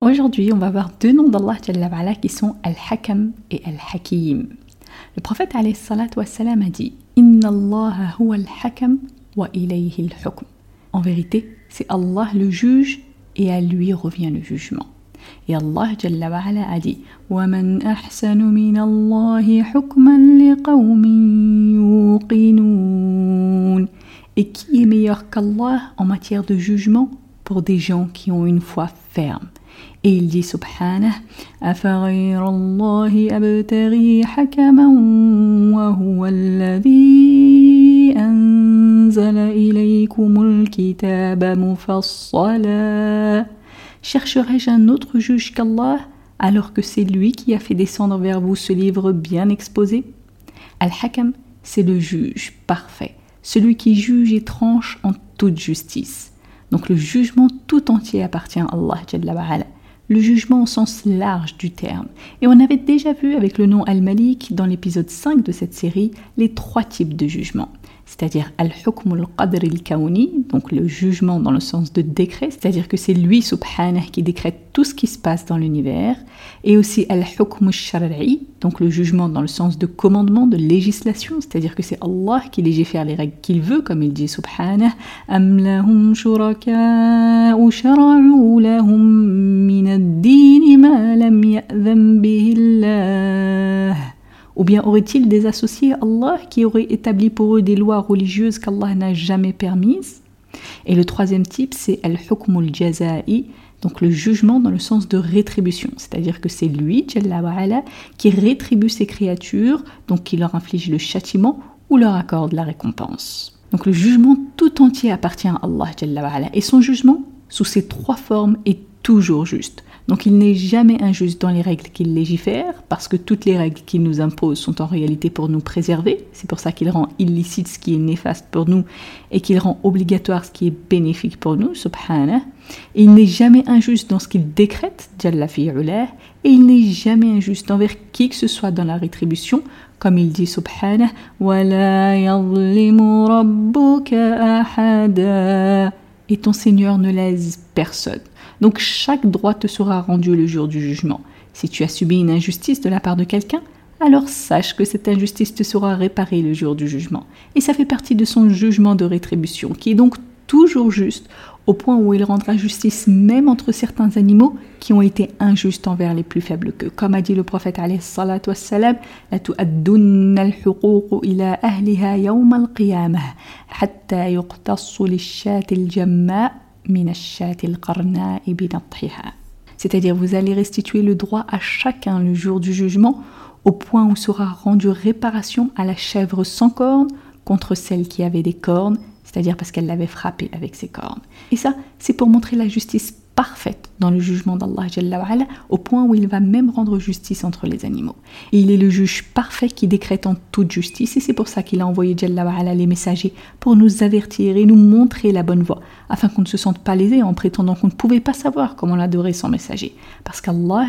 Aujourd'hui, on va voir deux noms d'Allah qui sont Al-Hakam et Al-Hakim. Le prophète wassalam, a dit Inna Allah huwa al-Hakam wa ilayhi al-Hukm. En vérité, c'est Allah le juge et à lui revient le jugement. يا الله جل وعلا أدي. ومن أحسن من الله حكما لقوم يوقنون. Qui est meilleur qu'Allah en matière de jugement? Pour des gens qui ont une foi ferme. Et il dit subhanah أفغير الله أبتغي حكما وهو الذي أنزل إليكم الكتاب مفصلا Chercherai-je un autre juge qu'Allah alors que c'est lui qui a fait descendre vers vous ce livre bien exposé? Al-Hakam, c'est le juge parfait, celui qui juge et tranche en toute justice. Donc le jugement tout entier appartient à Allah. Le jugement au sens large du terme. Et on avait déjà vu avec le nom Al-Malik dans l'épisode 5 de cette série les trois types de jugement c'est-à-dire al-hukm al-qadr al-kawni, donc le jugement dans le sens de décret, c'est-à-dire que c'est lui, subhanah, qui décrète tout ce qui se passe dans l'univers, et aussi al-hukm al-shar'i, donc le jugement dans le sens de commandement, de législation, c'est-à-dire que c'est Allah qui légifère les règles qu'il veut, comme il dit subhanah, am lahum shuraka'u shara'u lahum min ad-din ma lam ya'zam ou bien aurait-il des associés à Allah qui auraient établi pour eux des lois religieuses qu'Allah n'a jamais permises? Et le troisième type, c'est al-hukm al-jaza'i, donc le jugement dans le sens de rétribution, c'est-à-dire que c'est lui, Jalla qui rétribue ses créatures, donc qui leur inflige le châtiment ou leur accorde la récompense. Donc le jugement tout entier appartient à Allah et son jugement, sous ces trois formes, est toujours juste. Donc il n'est jamais injuste dans les règles qu'il légifère, parce que toutes les règles qu'il nous impose sont en réalité pour nous préserver. C'est pour ça qu'il rend illicite ce qui est néfaste pour nous et qu'il rend obligatoire ce qui est bénéfique pour nous, subhanah. Et il n'est jamais injuste dans ce qu'il décrète, Jalla et il n'est jamais injuste envers qui que ce soit dans la rétribution, comme il dit subhanah, et ton Seigneur ne lèse personne. Donc chaque droit te sera rendu le jour du jugement. Si tu as subi une injustice de la part de quelqu'un, alors sache que cette injustice te sera réparée le jour du jugement. Et ça fait partie de son jugement de rétribution, qui est donc toujours juste, au point où il rendra justice même entre certains animaux qui ont été injustes envers les plus faibles qu'eux. Comme a dit le prophète wassalam, c'est-à-dire vous allez restituer le droit à chacun le jour du jugement au point où sera rendue réparation à la chèvre sans cornes contre celle qui avait des cornes, c'est-à-dire parce qu'elle l'avait frappée avec ses cornes. Et ça, c'est pour montrer la justice parfaite dans le jugement d'Allah au point où il va même rendre justice entre les animaux. Et il est le juge parfait qui décrète en toute justice et c'est pour ça qu'il a envoyé les messagers pour nous avertir et nous montrer la bonne voie afin qu'on ne se sente pas lésé en prétendant qu'on ne pouvait pas savoir comment l'adorer son messager. Parce qu'Allah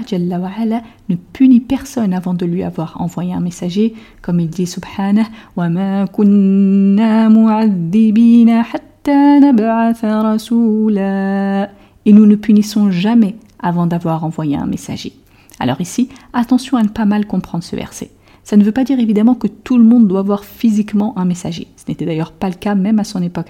ne punit personne avant de lui avoir envoyé un messager comme il dit subhanah wa ma kunna et nous ne punissons jamais avant d'avoir envoyé un messager. Alors ici, attention à ne pas mal comprendre ce verset. Ça ne veut pas dire évidemment que tout le monde doit avoir physiquement un messager. Ce n'était d'ailleurs pas le cas même à son époque,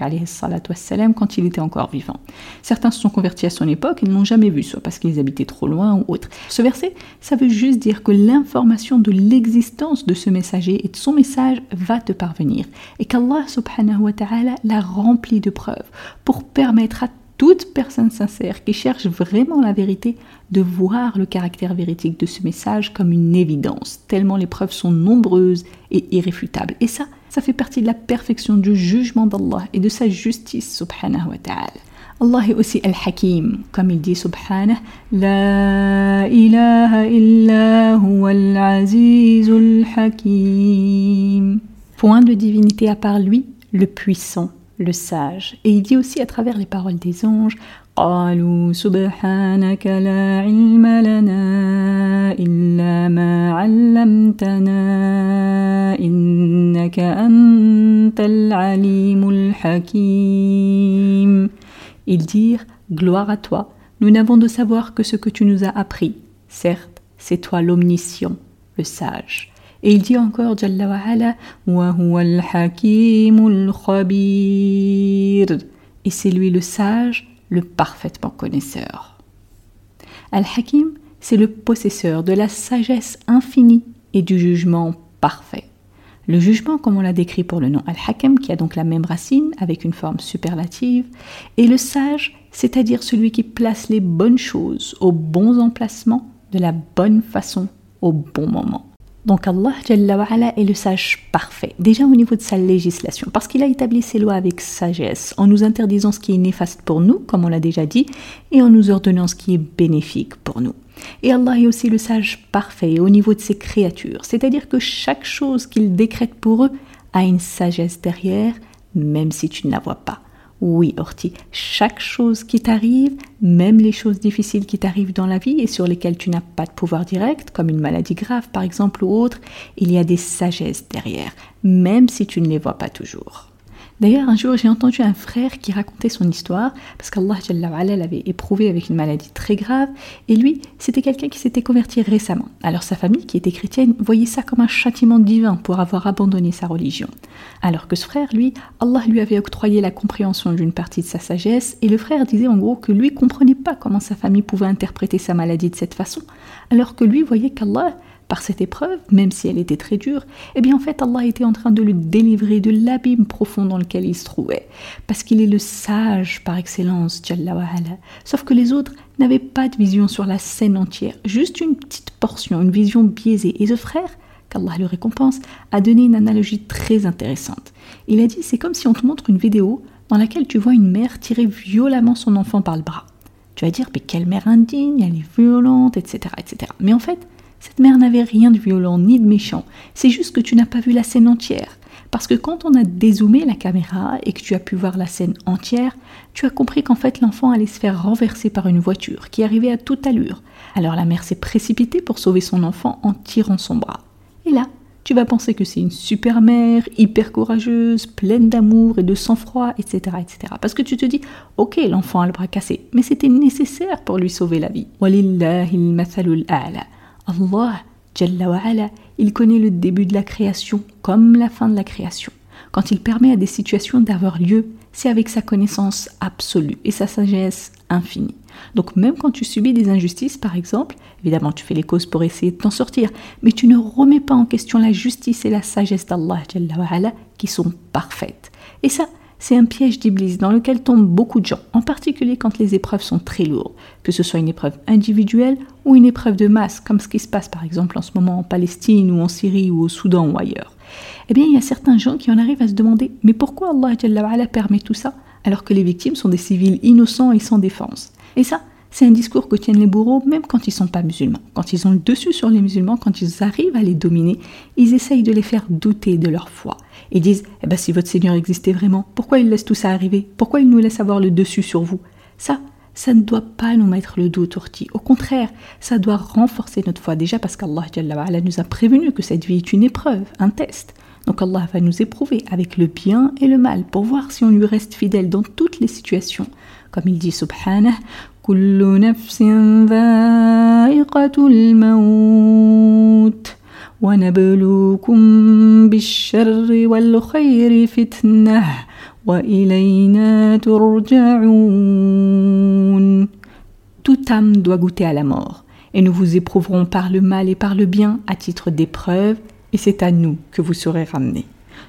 wassalam, quand il était encore vivant. Certains se sont convertis à son époque et ne l'ont jamais vu, soit parce qu'ils habitaient trop loin ou autre. Ce verset, ça veut juste dire que l'information de l'existence de ce messager et de son message va te parvenir. Et qu'Allah subhanahu wa ta'ala l'a rempli de preuves pour permettre à toute personne sincère qui cherche vraiment la vérité de voir le caractère véridique de ce message comme une évidence, tellement les preuves sont nombreuses et irréfutables. Et ça, ça fait partie de la perfection du jugement d'Allah et de sa justice, subhanahu wa ta'ala. Allah est aussi Al-Hakim, comme il dit subhanahu, La ilaha illa huwa al-azizul hakim. Point de divinité à part lui, le puissant, le sage. Et il dit aussi à travers les paroles des anges قالوا سبحانك لا علم لنا إلا ما علمتنا إنك أنت العليم الحكيم Ils dirent Gloire à toi, nous n'avons de savoir que ce que tu nous as appris. Certes, c'est toi l'omniscient, le sage. Et il dit encore, Jalla wa ala, Et c'est lui le sage, le parfaitement connaisseur. Al-Hakim, c'est le possesseur de la sagesse infinie et du jugement parfait. Le jugement, comme on l'a décrit pour le nom Al-Hakim, qui a donc la même racine avec une forme superlative, et le sage, c'est-à-dire celui qui place les bonnes choses aux bons emplacements de la bonne façon au bon moment. Donc Allah est le sage parfait, déjà au niveau de sa législation, parce qu'il a établi ses lois avec sagesse, en nous interdisant ce qui est néfaste pour nous, comme on l'a déjà dit, et en nous ordonnant ce qui est bénéfique pour nous. Et Allah est aussi le sage parfait au niveau de ses créatures, c'est-à-dire que chaque chose qu'il décrète pour eux a une sagesse derrière, même si tu ne la vois pas. Oui, Orti, chaque chose qui t'arrive, même les choses difficiles qui t'arrivent dans la vie et sur lesquelles tu n'as pas de pouvoir direct, comme une maladie grave par exemple ou autre, il y a des sagesses derrière, même si tu ne les vois pas toujours. D'ailleurs, un jour, j'ai entendu un frère qui racontait son histoire, parce qu'Allah l'avait éprouvé avec une maladie très grave, et lui, c'était quelqu'un qui s'était converti récemment. Alors sa famille, qui était chrétienne, voyait ça comme un châtiment divin pour avoir abandonné sa religion. Alors que ce frère, lui, Allah lui avait octroyé la compréhension d'une partie de sa sagesse, et le frère disait en gros que lui comprenait pas comment sa famille pouvait interpréter sa maladie de cette façon, alors que lui voyait qu'Allah par cette épreuve, même si elle était très dure, eh bien en fait Allah était en train de le délivrer de l'abîme profond dans lequel il se trouvait, parce qu'il est le sage par excellence, Sauf que les autres n'avaient pas de vision sur la scène entière, juste une petite portion, une vision biaisée. Et ce frère, qu'Allah le récompense, a donné une analogie très intéressante. Il a dit c'est comme si on te montre une vidéo dans laquelle tu vois une mère tirer violemment son enfant par le bras. Tu vas dire mais quelle mère indigne, elle est violente, etc., etc. Mais en fait, cette mère n'avait rien de violent ni de méchant, c'est juste que tu n'as pas vu la scène entière. Parce que quand on a dézoomé la caméra et que tu as pu voir la scène entière, tu as compris qu'en fait l'enfant allait se faire renverser par une voiture qui arrivait à toute allure. Alors la mère s'est précipitée pour sauver son enfant en tirant son bras. Et là, tu vas penser que c'est une super mère, hyper courageuse, pleine d'amour et de sang-froid, etc., etc. Parce que tu te dis, ok, l'enfant a le bras cassé, mais c'était nécessaire pour lui sauver la vie. Allah, Jalla il connaît le début de la création comme la fin de la création. Quand il permet à des situations d'avoir lieu, c'est avec sa connaissance absolue et sa sagesse infinie. Donc même quand tu subis des injustices, par exemple, évidemment tu fais les causes pour essayer de t'en sortir, mais tu ne remets pas en question la justice et la sagesse d'Allah qui sont parfaites. Et ça, c'est un piège d'Iblis dans lequel tombent beaucoup de gens, en particulier quand les épreuves sont très lourdes, que ce soit une épreuve individuelle ou une épreuve de masse, comme ce qui se passe par exemple en ce moment en Palestine ou en Syrie ou au Soudan ou ailleurs. Eh bien, il y a certains gens qui en arrivent à se demander mais pourquoi Allah permet tout ça alors que les victimes sont des civils innocents et sans défense? Et ça, c'est un discours que tiennent les bourreaux même quand ils ne sont pas musulmans. Quand ils ont le dessus sur les musulmans, quand ils arrivent à les dominer, ils essayent de les faire douter de leur foi. Ils disent eh ben, si votre Seigneur existait vraiment, pourquoi il laisse tout ça arriver? Pourquoi il nous laisse avoir le dessus sur vous Ça, ça ne doit pas nous mettre le dos au tourtis. Au contraire, ça doit renforcer notre foi. Déjà parce qu'Allah nous a prévenu que cette vie est une épreuve, un test. Donc Allah va nous éprouver avec le bien et le mal pour voir si on lui reste fidèle dans toutes les situations. Comme il dit Subhanah, toute âme doit goûter à la mort, et nous vous éprouverons par le mal et par le bien à titre d'épreuve, et c'est à nous que vous serez ramenés.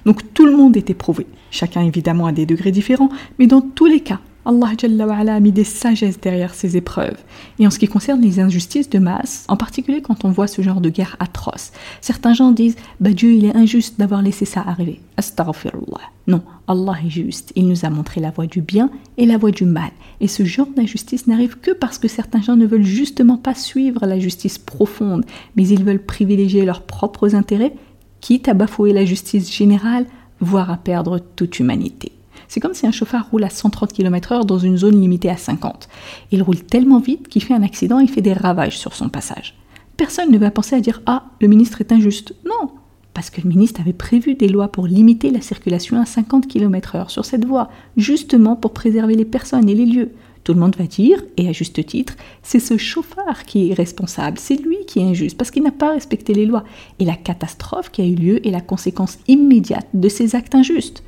Donc tout le monde est éprouvé, chacun évidemment à des degrés différents, mais dans tous les cas, Allah a mis des sagesses derrière ces épreuves. Et en ce qui concerne les injustices de masse, en particulier quand on voit ce genre de guerre atroce, certains gens disent bah Dieu il est injuste d'avoir laissé ça arriver. Astaghfirullah. Non, Allah est juste. Il nous a montré la voie du bien et la voie du mal. Et ce genre d'injustice n'arrive que parce que certains gens ne veulent justement pas suivre la justice profonde, mais ils veulent privilégier leurs propres intérêts, quitte à bafouer la justice générale, voire à perdre toute humanité. C'est comme si un chauffeur roule à 130 km/h dans une zone limitée à 50. Il roule tellement vite qu'il fait un accident et fait des ravages sur son passage. Personne ne va penser à dire Ah, le ministre est injuste. Non, parce que le ministre avait prévu des lois pour limiter la circulation à 50 km/h sur cette voie, justement pour préserver les personnes et les lieux. Tout le monde va dire, et à juste titre, c'est ce chauffeur qui est responsable, c'est lui qui est injuste parce qu'il n'a pas respecté les lois. Et la catastrophe qui a eu lieu est la conséquence immédiate de ces actes injustes.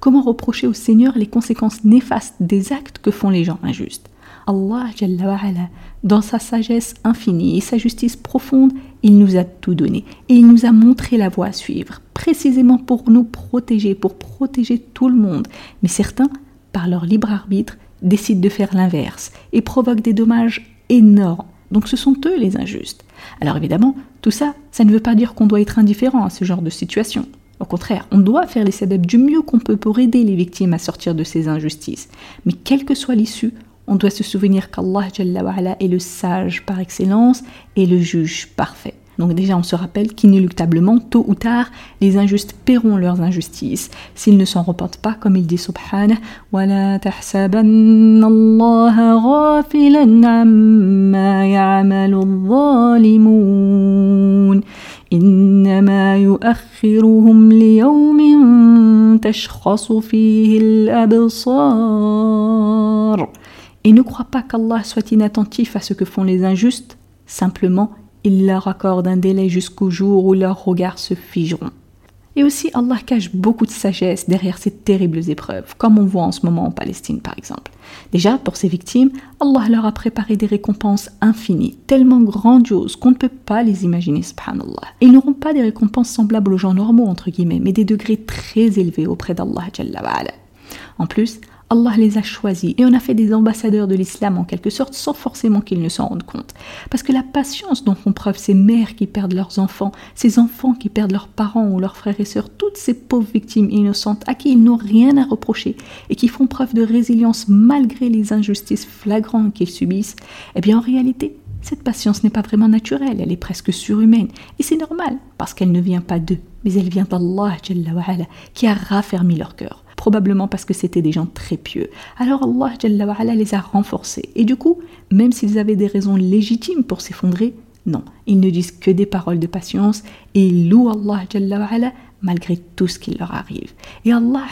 Comment reprocher au Seigneur les conséquences néfastes des actes que font les gens injustes? Allah, dans sa sagesse infinie et sa justice profonde, il nous a tout donné et il nous a montré la voie à suivre, précisément pour nous protéger, pour protéger tout le monde. Mais certains, par leur libre arbitre, décident de faire l'inverse et provoquent des dommages énormes. Donc ce sont eux les injustes. Alors évidemment, tout ça, ça ne veut pas dire qu'on doit être indifférent à ce genre de situation. Au contraire, on doit faire les sabab du mieux qu'on peut pour aider les victimes à sortir de ces injustices. Mais quelle que soit l'issue, on doit se souvenir qu'Allah est le sage par excellence et le juge parfait. Donc déjà, on se rappelle qu'inéluctablement, tôt ou tard, les injustes paieront leurs injustices s'ils ne s'en repentent pas, comme il dit Subhanah et ne crois pas qu'Allah soit inattentif à ce que font les injustes, simplement il leur accorde un délai jusqu'au jour où leurs regards se figeront. Et aussi, Allah cache beaucoup de sagesse derrière ces terribles épreuves, comme on voit en ce moment en Palestine par exemple. Déjà, pour ces victimes, Allah leur a préparé des récompenses infinies, tellement grandioses qu'on ne peut pas les imaginer, subhanallah. Ils n'auront pas des récompenses semblables aux gens normaux, entre guillemets, mais des degrés très élevés auprès d'Allah. En plus, Allah les a choisis et on a fait des ambassadeurs de l'islam en quelque sorte sans forcément qu'ils ne s'en rendent compte. Parce que la patience dont font preuve ces mères qui perdent leurs enfants, ces enfants qui perdent leurs parents ou leurs frères et sœurs, toutes ces pauvres victimes innocentes à qui ils n'ont rien à reprocher et qui font preuve de résilience malgré les injustices flagrantes qu'ils subissent, eh bien en réalité, cette patience n'est pas vraiment naturelle, elle est presque surhumaine. Et c'est normal, parce qu'elle ne vient pas d'eux, mais elle vient d'Allah qui a raffermi leur cœur probablement parce que c'était des gens très pieux. Alors Allah les a renforcés. Et du coup, même s'ils avaient des raisons légitimes pour s'effondrer, non, ils ne disent que des paroles de patience et ils louent Allah malgré tout ce qui leur arrive. Et Allah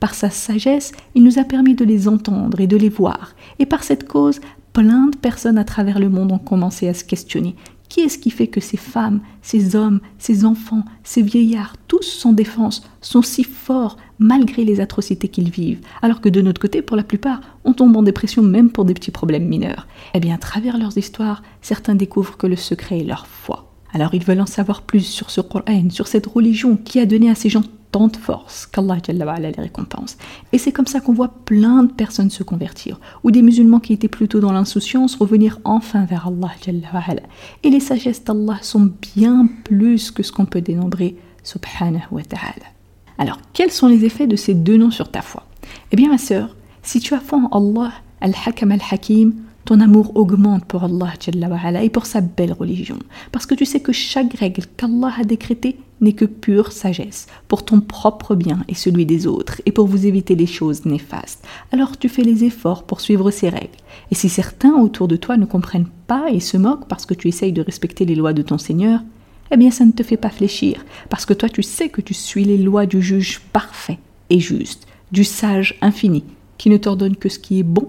par sa sagesse, il nous a permis de les entendre et de les voir. Et par cette cause, plein de personnes à travers le monde ont commencé à se questionner. Qui est-ce qui fait que ces femmes, ces hommes, ces enfants, ces vieillards, tous sans défense, sont si forts malgré les atrocités qu'ils vivent, alors que de notre côté, pour la plupart, on tombe en dépression même pour des petits problèmes mineurs Eh bien, à travers leurs histoires, certains découvrent que le secret est leur foi. Alors ils veulent en savoir plus sur ce Coran, sur cette religion qui a donné à ces gens tant de force qu'Allah les récompense. Et c'est comme ça qu'on voit plein de personnes se convertir, ou des musulmans qui étaient plutôt dans l'insouciance revenir enfin vers Allah. Et les sagesses d'Allah sont bien plus que ce qu'on peut dénombrer, subhanahu wa ta'ala. Alors, quels sont les effets de ces deux noms sur ta foi? Eh bien, ma sœur, Si tu as foi en Allah, Al-Hakam Al-Hakim, ton amour augmente pour Allah et pour sa belle religion. Parce que tu sais que chaque règle qu'Allah a décrétée n'est que pure sagesse, pour ton propre bien et celui des autres, et pour vous éviter les choses néfastes. Alors tu fais les efforts pour suivre ces règles. Et si certains autour de toi ne comprennent pas et se moquent parce que tu essayes de respecter les lois de ton Seigneur, eh bien ça ne te fait pas fléchir, parce que toi tu sais que tu suis les lois du juge parfait et juste, du sage infini, qui ne t'ordonne que ce qui est bon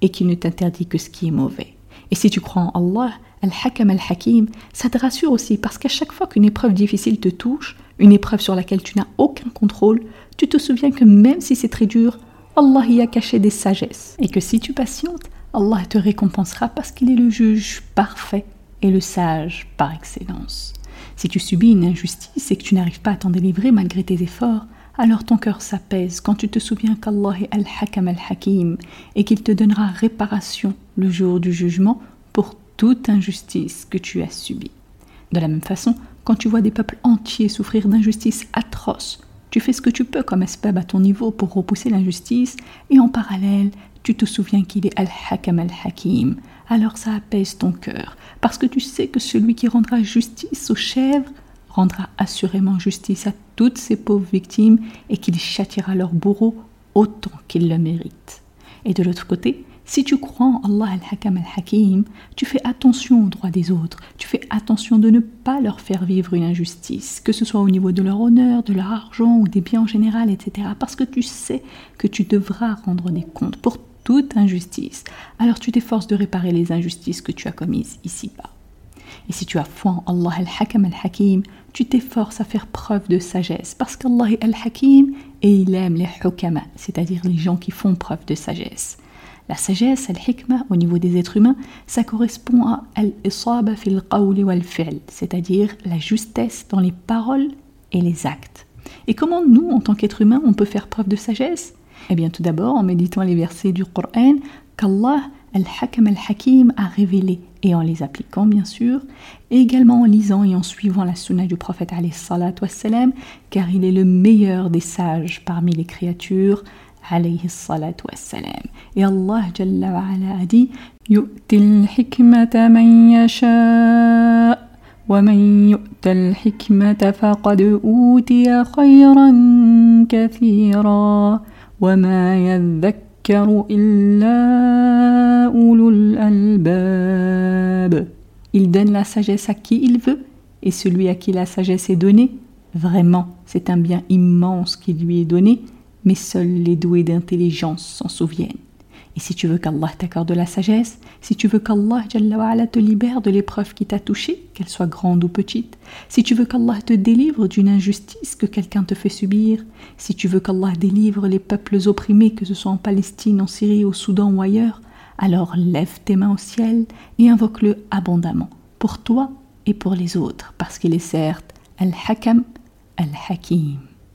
et qui ne t'interdit que ce qui est mauvais. Et si tu crois en Allah, Al-Hakam Al-Hakim, ça te rassure aussi parce qu'à chaque fois qu'une épreuve difficile te touche, une épreuve sur laquelle tu n'as aucun contrôle, tu te souviens que même si c'est très dur, Allah y a caché des sagesses et que si tu patientes, Allah te récompensera parce qu'il est le juge parfait et le sage par excellence. Si tu subis une injustice et que tu n'arrives pas à t'en délivrer malgré tes efforts, alors ton cœur s'apaise quand tu te souviens qu'Allah est Al-Hakam Al-Hakim et qu'il te donnera réparation le jour du jugement pour toute injustice que tu as subie. De la même façon, quand tu vois des peuples entiers souffrir d'injustices atroces, tu fais ce que tu peux comme esbab à ton niveau pour repousser l'injustice et en parallèle, tu te souviens qu'il est Al-Hakam Al-Hakim. Alors ça apaise ton cœur parce que tu sais que celui qui rendra justice aux chèvres rendra assurément justice à toutes ces pauvres victimes et qu'il châtiera leurs bourreaux autant qu'ils le méritent. Et de l'autre côté, si tu crois en Allah al-Hakam al-Hakim, tu fais attention aux droits des autres, tu fais attention de ne pas leur faire vivre une injustice, que ce soit au niveau de leur honneur, de leur argent ou des biens en général, etc. Parce que tu sais que tu devras rendre des comptes pour toute injustice. Alors tu t'efforces de réparer les injustices que tu as commises ici-bas. Et si tu as foi en Allah al-Hakam al-Hakim, tu t'efforces à faire preuve de sagesse parce qu'Allah est al-Hakim et il aime les hukama, c'est-à-dire les gens qui font preuve de sagesse. La sagesse, al-hikmah, au niveau des êtres humains, ça correspond à al-isaba fil qawli wal fi'l, c'est-à-dire la justesse dans les paroles et les actes. Et comment nous, en tant qu'êtres humains, on peut faire preuve de sagesse? Eh bien, tout d'abord en méditant les versets du Coran qu'Allah Al-Hakam Al-Hakim a révélé et en les appliquant bien sûr, et également en lisant et en suivant la sunna du prophète wassalam, car il est le meilleur des sages parmi les créatures alayhi salatu wassalam. Et Allah Jalla wa ala a dit يؤتي الحكمة من يشاء ومن يؤت الحكمة فقد أوتي خيرا كثيرا وما يذكر il donne la sagesse à qui il veut, et celui à qui la sagesse est donnée, vraiment, c'est un bien immense qui lui est donné, mais seuls les doués d'intelligence s'en souviennent. Et si tu veux qu'Allah t'accorde de la sagesse, si tu veux qu'Allah te libère de l'épreuve qui t'a touché, qu'elle soit grande ou petite, si tu veux qu'Allah te délivre d'une injustice que quelqu'un te fait subir, si tu veux qu'Allah délivre les peuples opprimés, que ce soit en Palestine, en Syrie, au Soudan ou ailleurs, alors lève tes mains au ciel et invoque-le abondamment, pour toi et pour les autres, parce qu'il est certes Al-Hakam, Al-Hakim.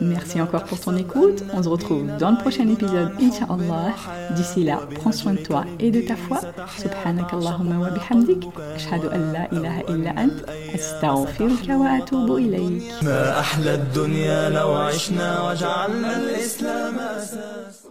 Merci encore pour ton écoute. On se retrouve dans le prochain épisode, Inch'Allah. D'ici là, prends soin de toi et de ta foi. Subhanak Allahumma wa bihamdik. Ashhadu an la ilaha illa ant. Astaghfiruka wa atubu ilayk. ما أحلى الدنيا لو عشنا وجعلنا الإسلام أساس